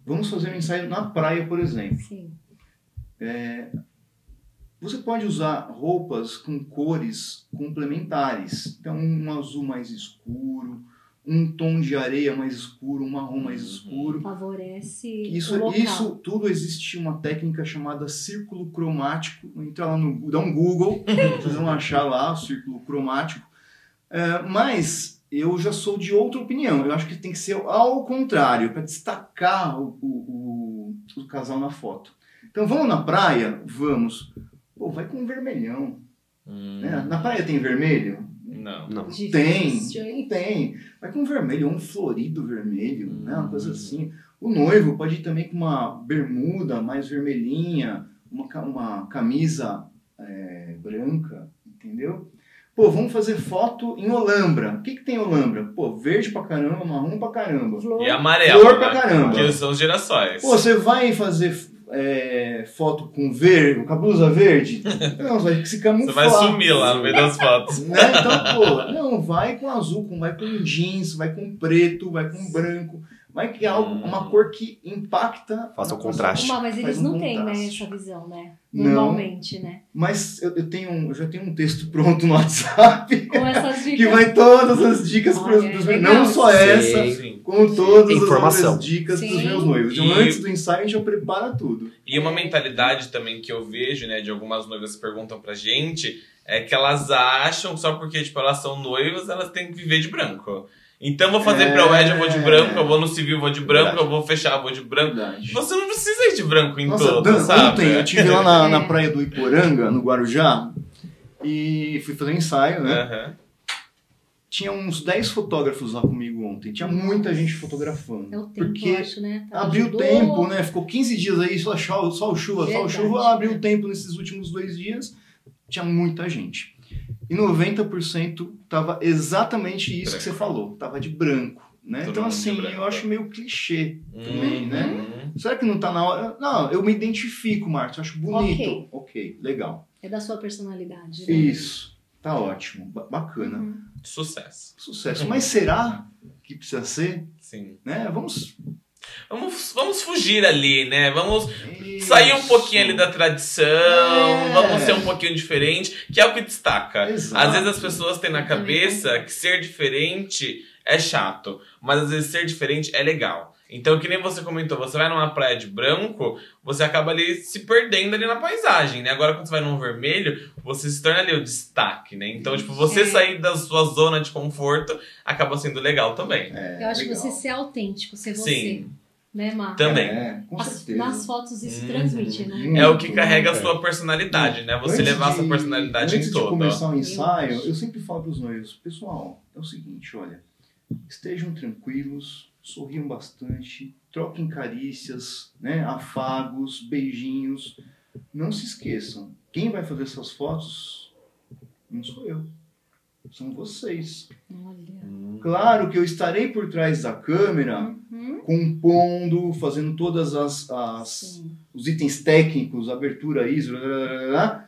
vamos fazer um ensaio na praia, por exemplo. sim. Você pode usar roupas com cores complementares. Então, um azul mais escuro, um tom de areia mais escuro, um marrom mais Uhum. escuro. Favorece Isso, o local. isso tudo existe uma técnica chamada círculo cromático. Entra lá no dá um Google, vocês vão achar lá o círculo cromático. É, mas eu já sou de outra opinião. Eu acho que tem que ser ao contrário, para destacar o, o, o, o casal na foto. Então vamos na praia? Vamos. Pô, vai com vermelhão. Hum. né? Na praia tem vermelho? Não. Não. Tem, Difícil, hein? tem. Vai com vermelho, um florido vermelho, né? Uma coisa Hum. assim. O noivo pode ir também com uma bermuda mais vermelhinha, uma, uma camisa é, branca, entendeu? Pô, vamos fazer foto em Olambra. O que, que tem em Olambra? Pô, verde pra caramba, marrom pra caramba. Flor. E amarelo. Flor pra né? caramba. Que são os girassóis. Pô, você vai fazer é, foto com verde, com a blusa verde? Não, você vai se Você camuflar. vai sumir lá no meio das fotos. Né? Então, pô, não, vai com azul, vai com jeans, vai com preto, vai com branco. Vai que é algo, Hum. uma cor que impacta. Faça o contraste. Uma, mas eles um não têm, né, essa visão, né? Não. Normalmente, né? Mas eu, eu tenho, um- eu já tenho um texto pronto no WhatsApp Com essas dicas. que vai todas as dicas para os legal. não só Sim. essa, Sim. como todas Informação. as outras dicas dos Sim. meus noivos. Então, E- antes do ensaio, a gente já prepara tudo. E uma mentalidade também que eu vejo, né, de algumas noivas que perguntam pra gente, é que elas acham só porque, tipo, elas são noivas, elas têm que viver de branco. Então, vou fazer É. pré-wed, eu vou de branco, eu vou no civil, eu vou de branco, Verdade. eu vou fechar, eu vou de branco. Verdade. Você não precisa ir de branco em Nossa, todo, Dan, sabe? ontem eu estive lá na, na É. praia do Iporanga, no Guarujá, e fui fazer um ensaio, né? Aham. Tinha uns 10 fotógrafos lá comigo ontem. Tinha muita gente fotografando. É o tempo, porque acho, né? Tá abriu ajudou. tempo, né? Ficou 15 dias aí, só, sol, sol chuva, sol Verdade. chuva. Abriu tempo nesses últimos dois dias. Tinha muita gente. E 90% tava exatamente isso que você falou. Tava de branco. Né? Todo Então, assim, branco. eu acho meio clichê também, Uhum. né? Será que não tá na hora? Não, eu me identifico, Marcos. Eu acho bonito. Ok. ok, legal. É da sua personalidade, né? Isso. Tá ótimo. Ba- bacana. Uhum. Sucesso. Sucesso. Mas será que precisa ser? Sim. Né? Vamos. Vamos, vamos fugir ali, né? Vamos sair um Isso. pouquinho ali da tradição, É. vamos ser um pouquinho diferente, que é o que destaca. Exato. Às vezes as pessoas têm na cabeça que ser diferente é chato, mas às vezes ser diferente é legal. Então, que nem você comentou, você vai numa praia de branco, você acaba ali se perdendo ali na paisagem, né? Agora, quando você vai num vermelho, você se torna ali o destaque, né? Então, tipo, você É. sair da sua zona de conforto acaba sendo legal também. É, Eu acho que legal. você ser autêntico, ser você. Sim, Né, Mar? também. É, com As- certeza. nas fotos isso Uhum. transmite, né? Muito. É o que carrega a É. sua personalidade, né? Você Antes levar de- personalidade antes em de todo. começar o ensaio, eu sempre falo para os noivos, pessoal, é o seguinte, olha, estejam tranquilos, sorriam bastante, troquem carícias, né? afagos, beijinhos. Não se esqueçam, quem vai fazer essas fotos não sou eu, são vocês. Olha. Claro que eu estarei por trás da câmera, Uhum. compondo, fazendo todas as, as os itens técnicos, abertura, ISO, blá, blá, blá, blá.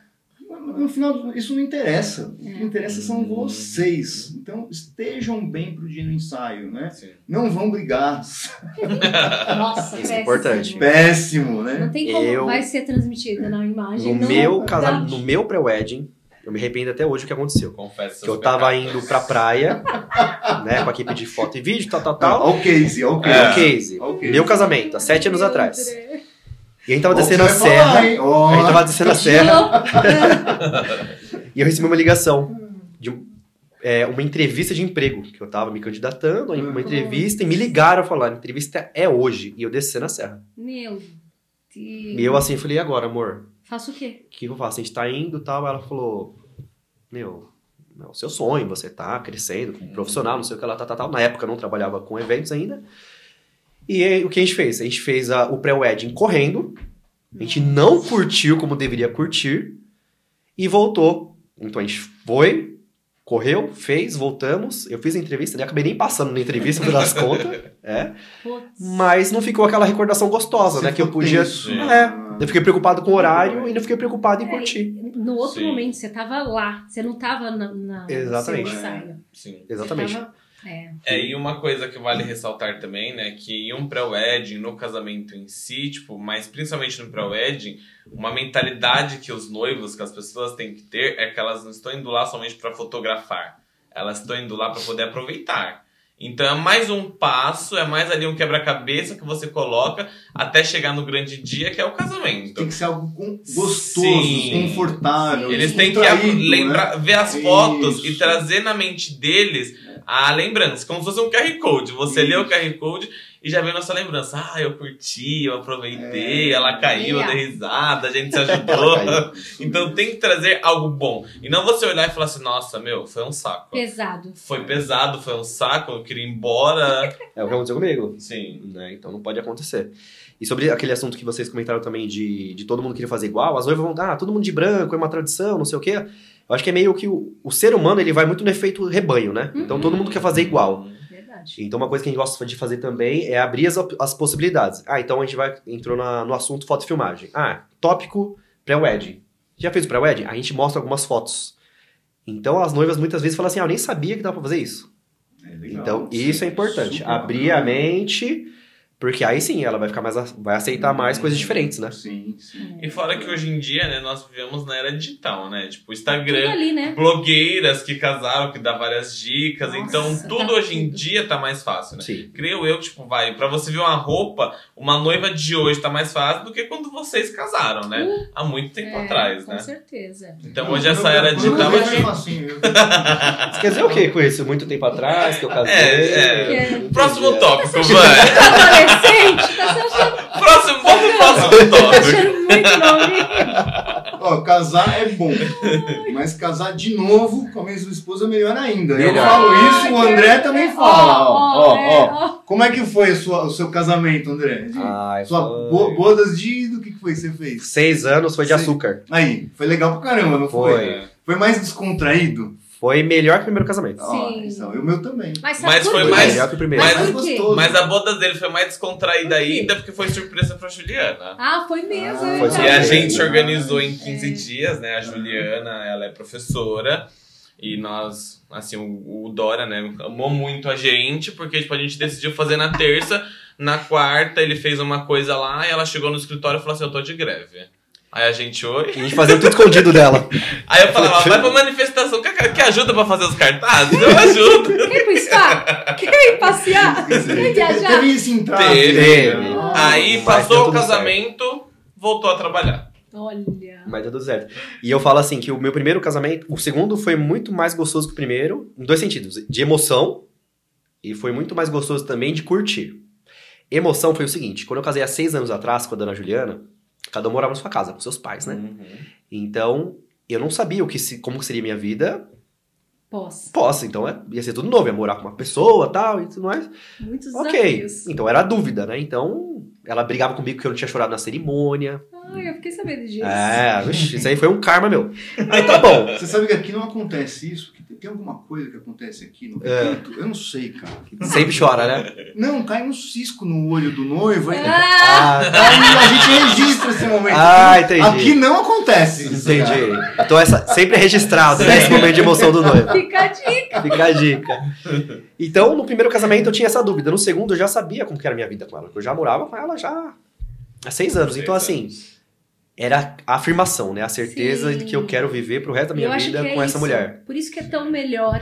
No final isso não interessa. O que É. interessa são Hum. vocês. Então estejam bem pro dia do ensaio, né? Sim. Não vão brigar. Nossa, Isso é péssimo. importante. Péssimo, Não né? tem como Eu- vai ser transmitida na imagem. No não meu dá. casamento, no meu pré-wedding, eu me arrependo até hoje do que aconteceu. Confesso. Que eu tava pecados. indo pra praia, né, com a equipe de foto e vídeo, tal, tal, tal. ó o case, ó o É. case. o case. Meu casamento, há sete anos Meu atrás. E a gente tava descendo a serra. falar? Ó. A gente tava descendo a serra e eu recebi uma ligação de é, uma entrevista de emprego, que eu tava me candidatando uma Uhum. entrevista, e me ligaram falando, a entrevista é hoje, e eu descendo a serra. Meu Deus. E eu assim, falei, e agora, amor? Faço o quê? O que eu faço? A gente tá indo e tal. Ela falou: Meu, é o seu sonho, você tá crescendo como profissional, não sei o que lá, tal, tal, tal. Na época eu não trabalhava com eventos ainda. E aí, o que a gente fez? A gente fez a- o pré-wedding correndo. A gente não curtiu como deveria curtir. E voltou. Então a gente foi, correu, fez, voltamos. Eu fiz a entrevista, né? acabei nem passando na entrevista, no das contas. É. Mas não ficou aquela recordação gostosa, Você né? Que eu podia. tenso. É. Eu fiquei preocupado com o horário É. e não fiquei preocupado em É, curtir. No outro Sim. momento, você tava lá. Você não tava na, na no Exatamente. seu ensaio. Sim. Exatamente. Você tava- é. É, e uma coisa que vale ressaltar também, né, que em um pré-wedding, no casamento em si, tipo, mas principalmente no pré-wedding, uma mentalidade que os noivos, que as pessoas têm que ter, é que elas não estão indo lá somente para fotografar. Elas estão indo lá para poder aproveitar. Então é mais um passo, é mais ali um quebra-cabeça que você coloca até chegar no grande dia, que é o casamento. Tem que ser algo gostoso, Sim. confortável. Eles têm que lembrar, né? ver as fotos e Isso. trazer na mente deles a lembrança, como se fosse um QR Code. Você lê o QR Code e já vem na sua lembrança. Ah, eu curti, eu aproveitei, É. ela caiu, eu dei risada, a gente se ajudou. caiu. então tem que trazer algo bom. E não você olhar e falar assim, nossa, meu, foi um saco. Pesado. Foi pesado, foi um saco, eu queria ir embora. É o que aconteceu comigo. Sim. Né? Então não pode acontecer. E sobre aquele assunto que vocês comentaram também de, de todo mundo querer fazer igual, as noivas vão, ah, todo mundo de branco, é uma tradição, não sei o quê. Eu acho que é meio que o, o ser humano ele vai muito no efeito rebanho, né? Então todo mundo quer fazer igual. Verdade. Então uma coisa que a gente gosta de fazer também é abrir as, as possibilidades. Ah, então a gente vai entrou na- no assunto foto e filmagem. Ah, tópico pré-wedding. Já fez o pré-wedding? A gente mostra algumas fotos. Então as noivas muitas vezes falam assim, ah, eu nem sabia que dava pra fazer isso. É legal, Então, sim, isso é importante. Abrir a bacana. mente, porque aí sim ela vai ficar mais. vai aceitar mais coisas diferentes, né? Sim, sim. E fora que hoje em dia, né, nós vivemos na era digital, né? Tipo, Instagram, ali, né? blogueiras que casaram, que dá várias dicas. Nossa, então, tá tudo hoje em dia tá mais fácil, né? Sim. Creio eu, tipo, vai, pra você ver uma roupa, uma noiva de hoje tá mais fácil do que quando vocês casaram, né? Há muito tempo É, atrás, com né? certeza. Então, hoje essa era eu digital, é facinho, eu- Você quer dizer o que com isso? Muito tempo atrás, que eu casei? É, é. Entendi, Próximo é. tópico, vai! Adolescente, tá se achando, Próximo, vamos pro próximo tá tópico. Ó, casar é bom, mas casar de novo com a mesma esposa é melhor ainda. Eu Melhor. falo isso, o Ai, André que- também fala. Ó, ó, é, ó. Como é que foi a sua- o seu casamento, André? De- Ai, Sua foi- bo- bodas de. Do que que foi que você fez? Seis anos foi de Seis- açúcar. Aí, foi legal pra caramba, não foi? Foi. Foi mais descontraído? Foi melhor que o primeiro casamento. Sim. então, e o meu também. Mas, sabe Mas por foi quê? mais- melhor que o primeiro. mas- por quê? gostoso. Mas a boda dele foi mais descontraída Por quê? ainda porque foi surpresa pra Juliana. Ah, foi mesmo. Ah, é foi E a gente organizou em 15 É. dias, né? A Juliana, ela é professora. E nós, assim, o, o Dora, né, amou muito a gente, porque tipo, a gente decidiu fazer na terça. Na quarta, ele fez uma coisa lá e ela chegou no escritório e falou assim: Eu tô de greve. Aí a gente, oi. A gente fazia tudo escondido dela. Aí eu falava: Vai pra manifestação, quer, quer ajuda pra fazer os cartazes? Eu ajudo. Quer ir pro spa? Quer ir passear? Quer viajar? Teve esse entrave. Teve. né? Aí Mas passou o casamento, voltou a trabalhar. Olha. Mas deu tudo certo. E eu falo assim que o meu primeiro casamento, o segundo foi muito mais gostoso que o primeiro, em dois sentidos. De emoção e foi muito mais gostoso também de curtir. Emoção foi o seguinte, quando eu casei há seis anos atrás com a dona Juliana, cada um morava na sua casa, com seus pais, né? Uhum. Então, eu não sabia o que se- como que seria minha vida Pós. Posso, então é- ia ser tudo novo, ia morar com uma pessoa tal, e tudo mais. Muitos Ok. desafios. Então era a dúvida, né? Então ela brigava comigo que eu não tinha chorado na cerimônia. Ai, eu fiquei sabendo disso. É, vixi, isso aí foi um karma meu. Aí tá bom. Você sabe que aqui não acontece isso? Que tem alguma coisa que acontece aqui no É. recanto? Eu não sei, cara. Sempre chora, né? Não, cai um cisco no olho do noivo. Aí, Ah, aí a gente registra esse momento. Ah, entendi. Aqui não acontece isso. Entendi. cara. Então essa sempre é registrado, né? Esse momento de emoção do noivo. fica a dica. Fica a dica. Então, no primeiro casamento eu tinha essa dúvida. No segundo eu já sabia como que era a minha vida com ela. porque Eu já morava com ela já há seis anos. Então, assim, era a afirmação, né? A certeza Sim. de que eu quero viver pro resto da minha eu vida é com essa isso. mulher. Por isso que é tão melhor.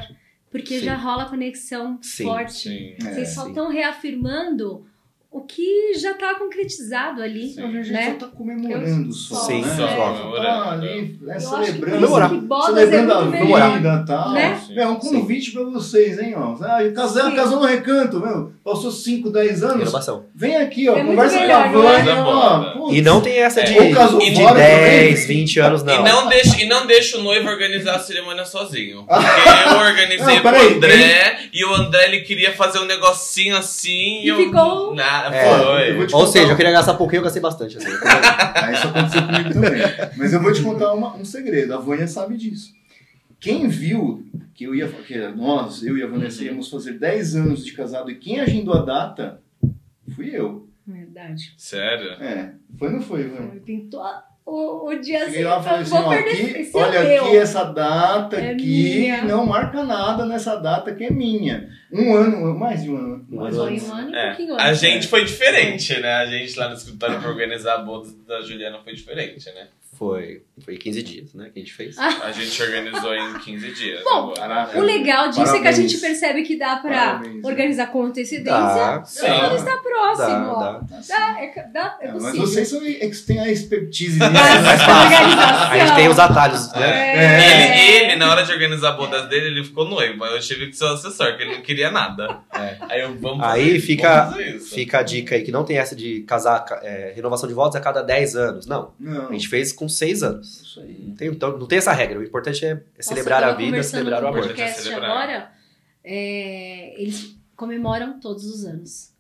Porque Sim. já rola conexão Sim, forte. Sim. É. Vocês só estão reafirmando o que já tá concretizado ali, Sim. A gente né? só tá comemorando só, Sim, né? só. Só tá ali, é, Eu acho celebrando, celebrando é a vida e tal. Né? É um convite pra vocês, hein, ó. Ah, casou, Sim. casou no recanto, meu. Passou 5, 10 anos. Renovação. Vem aqui, ó. É conversa melhor, com a é? Vânia, ó. Coisa putz. E não tem essa de, E de fora 10, também. 20 anos, não. E não, deixa, e não deixa o noivo organizar a cerimônia sozinho. Porque eu organizei Não, pro peraí, André e o André ele queria fazer um negocinho assim E eu. ficou- Ah, É, foi. eu vou te Ou contar seja, eu um- queria gastar pouquinho, eu gastei bastante. Assim. Ah, isso aconteceu comigo também. Mas eu vou te contar uma- um segredo. A Vânia sabe disso. Quem viu que eu ia, que nós, eu e a Vanessa íamos fazer 10 anos de casado e quem agendou a data fui eu. Verdade. Sério? É, foi ou não foi, Vânia? Pintou a- o, o dia assim. Cheguei lá e falei assim, vou ó, aqui, esse é olha meu. aqui essa data É aqui, minha. não marca nada nessa data que é minha. Um ano, mais de um ano. Um Mais ano um ano e É. pouquinho A antes. gente foi diferente, né? A gente lá no escritório pra organizar a boda da Juliana foi diferente, né? Foi, foi 15 dias, né, que a gente fez. A gente organizou em 15 dias. Bom. O legal disso é que a Parabéns. gente percebe que dá pra Parabéns. organizar com antecedência. Dá. Quando está próximo, dá, ó. dá. Dá, é, dá, é É, possível. mas vocês são têm a expertise nisso. organização. A gente tem os atalhos, né? É. Ele, ele, na hora de organizar a bodas dele, ele ficou noivo. Aí eu tive que ser o assessor, porque ele não queria nada. É. Aí eu, vamos Aí fazer fica- vamos fazer isso. Fica a dica aí que não tem essa de casar, é, renovação de votos a cada 10 anos. Não, Não, a gente fez com 6 anos. isso aí. Não tem, então, não tem essa regra. O importante é, é celebrar a vida, celebrar o amor. É podcast celebrar. agora, é, eles comemoram todos os anos.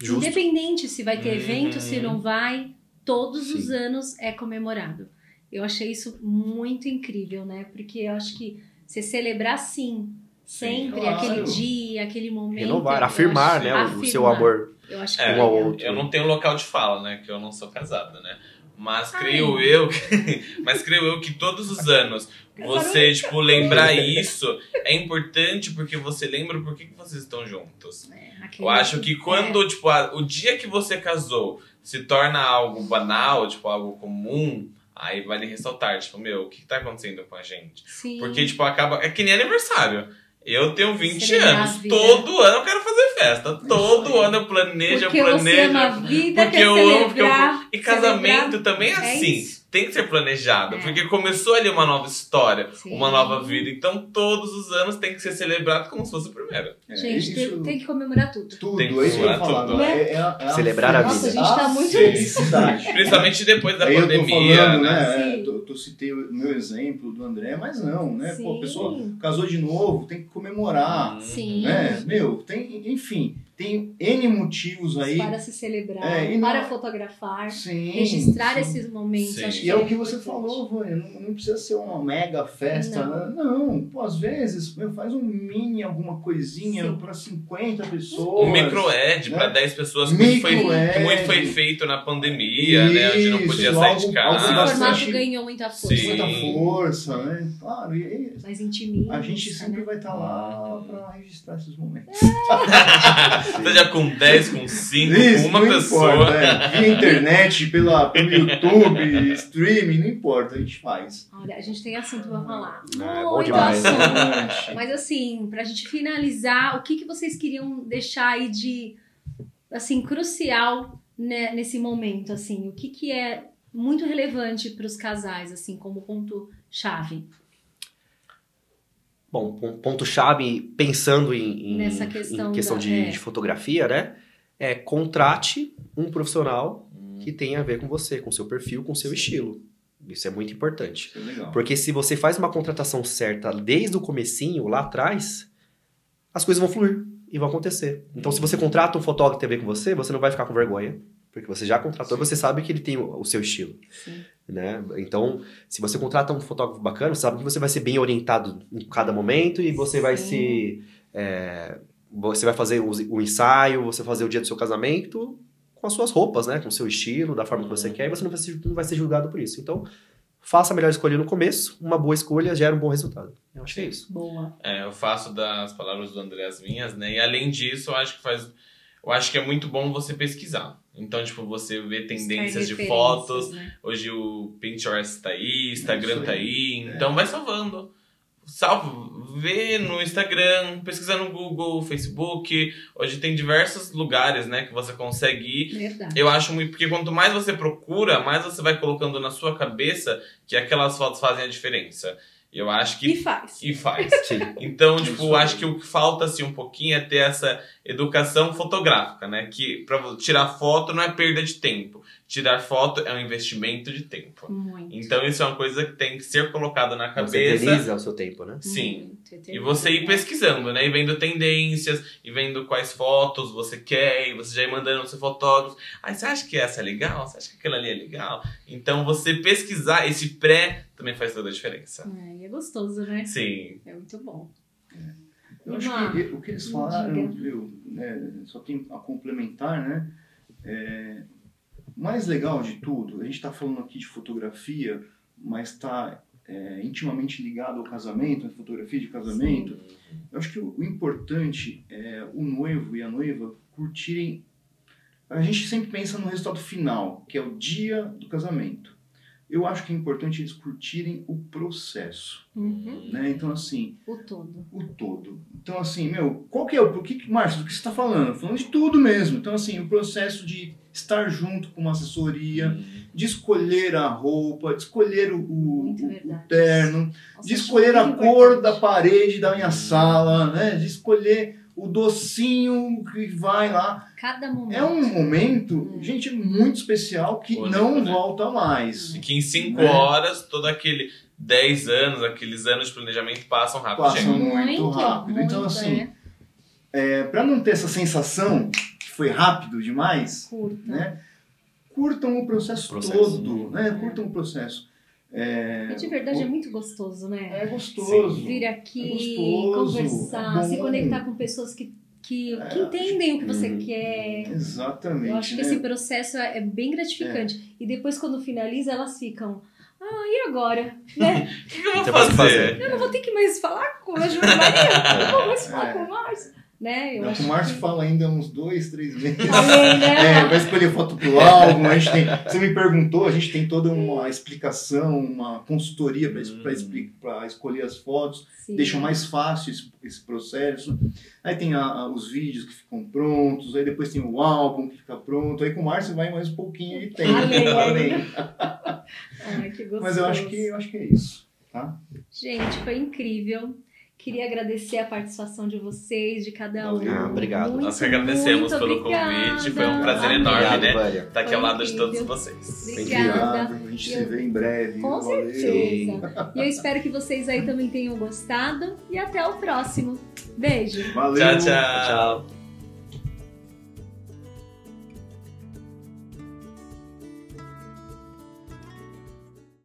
Justo. Independente se vai ter Uhum. evento, se não vai, todos os Sim. anos é comemorado. Eu achei isso muito incrível, né? Porque eu acho que você celebrar sim, sempre, claro. aquele dia, aquele momento. Renovar, eu afirmar, acho- né, o- o afirmar. seu amor. Eu acho que É, um ao outro. Eu não tenho local de fala, né? Que eu não sou casado, né? Mas Ai. creio eu, mas creio eu que todos os anos você, tipo, lembrar isso é importante porque você lembra por que, que vocês estão juntos. É, Eu acho que quando, tipo, a- o dia que você casou se torna algo banal, tipo, algo comum, aí vale ressaltar, tipo, meu, o que, que tá acontecendo com a gente? É, sim. Porque, tipo, acaba. É que nem aniversário. Eu tenho 20 Celebrar a anos. Todo ano eu quero fazer festa. Todo ano eu planejo, porque eu você planejo. ama a vida, Porque quer eu amo, porque eu. celebrar, E casamento celebrar. também é É assim. isso. Tem que ser planejado. É. Porque começou ali uma nova história, Sim. uma nova vida. Então todos os anos tem que ser celebrado como se fosse o primeiro. É, Gente, tem, isso- tem que comemorar tudo. Tudo, Tem que é isso que eu ia pular falar. tudo. não é- é a- é Celebrar a Nossa, vida. a gente tá muito- felicidade. Principalmente depois da pandemia, falando, né? né? Sim. citei o meu exemplo do André, mas não, né? Pô, a Sim. pessoa casou de novo, tem que comemorar. Sim. Né? Meu, tem, enfim, tem N motivos aí. Para se celebrar, É, e não- para fotografar, Sim, registrar sim. esses momentos. Sim. Acho E que é o que você falou, Vânia, não, não precisa ser uma mega festa. Não. né? Não, pô, às vezes meu, faz um mini, alguma coisinha para 50 pessoas. Um micro-ed né? para 10 pessoas, que muito, foi, que muito foi feito na pandemia, né? Onde não podia Isso, sair algo- de casa. Esse bastante- formato ganhou muita força. Sim. muita força, né? Claro, e aí, Mais intimista. a gente sempre né? vai estar lá para registrar esses momentos. Seja com 10, com 5, Isso, com uma não pessoa. Importa, é. Via internet, pela, pelo YouTube, streaming, não importa, a gente faz. Olha, a gente tem assunto pra falar. Ah, é bom Muito assunto. Mas assim, pra gente finalizar, o que, que vocês queriam deixar aí de, assim, crucial né, nesse momento, assim? O que, que é muito relevante para os casais, assim, como ponto-chave Bom, um ponto-chave, pensando em, em- Nessa questão em questão da- de, é. de fotografia, né? É contrate um profissional que tenha a ver com você, com seu perfil, com seu estilo. Isso é muito importante. É. Porque se você faz uma contratação certa desde o comecinho, lá atrás, as coisas vão fluir e vão acontecer. Então, se você contrata um fotógrafo que tem a ver com você, você não vai ficar com vergonha. Porque você já contratou, Sim. você sabe que ele tem o seu estilo. Sim. Né? Então, se você contrata um fotógrafo bacana, você sabe que você vai ser bem orientado em cada momento e você vai Sim. se. é, você vai fazer o, o ensaio, você vai fazer o dia do seu casamento com as suas roupas, né? Com o seu estilo, da forma que você quer, e você não vai, ser, não vai ser julgado por isso. Então, faça a melhor escolha no começo, uma boa escolha gera um bom resultado. Eu acho que é isso. Boa. É, eu faço das palavras do André as minhas, né? E além disso, eu acho que faz. Eu acho que é muito bom você pesquisar. Então, tipo, você vê tendências de fotos. né? Hoje o Pinterest tá aí, Instagram tá aí. É. Então vai salvando. Salva, vê no Instagram, pesquisa no Google, Facebook. Hoje tem diversos lugares, né, que você consegue ir. Verdade. Eu acho muito. Porque quanto mais você procura, mais você vai colocando na sua cabeça que aquelas fotos fazem a diferença. E eu acho que. E faz. E faz. Sim. Então, Isso tipo, aí. acho que o que falta assim um pouquinho é ter essa educação fotográfica, né? Que para tirar foto não é perda de tempo. Tirar foto é um investimento de tempo. Muito. Então isso é uma coisa que tem que ser colocada na Você cabeça. eterniza o seu tempo, né? Sim. Muito, E você ir pesquisando, né? E vendo tendências, e vendo quais fotos você quer, e você já ir mandando no seu fotógrafo. Aí você acha que essa é legal? Você acha que aquela ali é legal? Então você pesquisar, esse pré também faz toda a diferença. É, e é gostoso, né? Sim. É muito bom. Eu acho que o que eles falaram, eu, né, só tem a complementar, né? É, mais legal de tudo, a gente está falando aqui de fotografia, mas está intimamente ligado ao casamento, a fotografia de casamento. Eu acho que o, o importante é o noivo e a noiva curtirem. A gente sempre pensa no resultado final, que é o dia do casamento. Eu acho que é importante eles curtirem o processo, Uhum. né? Então assim, O todo. o todo. Então, assim, meu, qual que é o. o que, Márcio, do que você está falando? Falando de tudo mesmo. Então, assim, o processo de estar junto com uma assessoria, de escolher a roupa, de escolher o, o, o- terno, Nossa, de acho escolher a cor importante. da parede da minha sala, né? De escolher o docinho que vai lá. Cada momento. É um momento, Hum. gente, muito especial que não né? volta mais. E que em cinco Né? horas, todo aquele 10 anos, aqueles anos de planejamento passam rápido. Passam gente. muito rápido. Então, assim, é. É, para não ter essa sensação que foi rápido demais, Curta. né? Curtam o processo, O processo. todo, né? Curtam o processo. É, E de verdade é muito gostoso, né? é gostoso. Vir aqui, É gostoso, conversar, é se conectar com pessoas que, que, que É. entendem o que você Uhum. quer. Exatamente. Eu acho que né? esse processo é é bem gratificante. E depois, quando finaliza, elas ficam. Ah, e agora? Né? O que eu vou pode fazer? fazer. Eu não vou ter que mais falar com a Júlia Maria, não vou mais falar É. com o Márcio. Né? Eu Não, acho o Márcio que... fala ainda uns dois, três meses. Né? É, vai escolher foto pro álbum. A gente tem, você me perguntou, a gente tem toda uma explicação, uma consultoria para Hum. escolher as fotos. Sim. deixa mais fácil esse, esse processo. Aí tem a- a- os vídeos que ficam prontos, aí depois tem o álbum que fica pronto. Aí com o Márcio vai mais um pouquinho de tempo. Além. além. Ai, que gostoso. Mas eu acho que eu acho que é isso, tá? Gente, foi incrível. Queria agradecer a participação de vocês, de cada um. Ah, obrigado. Muito, Nós que agradecemos pelo obrigada. convite, foi um prazer enorme, Obrigado, né? Vânia. Tá aqui ao lado de todos vocês. Obrigada. A gente Eu- se vê em breve. Com Valeu. certeza. E eu espero que vocês aí também tenham gostado. E até o próximo. Beijo. Valeu. Tchau, tchau. Tchau.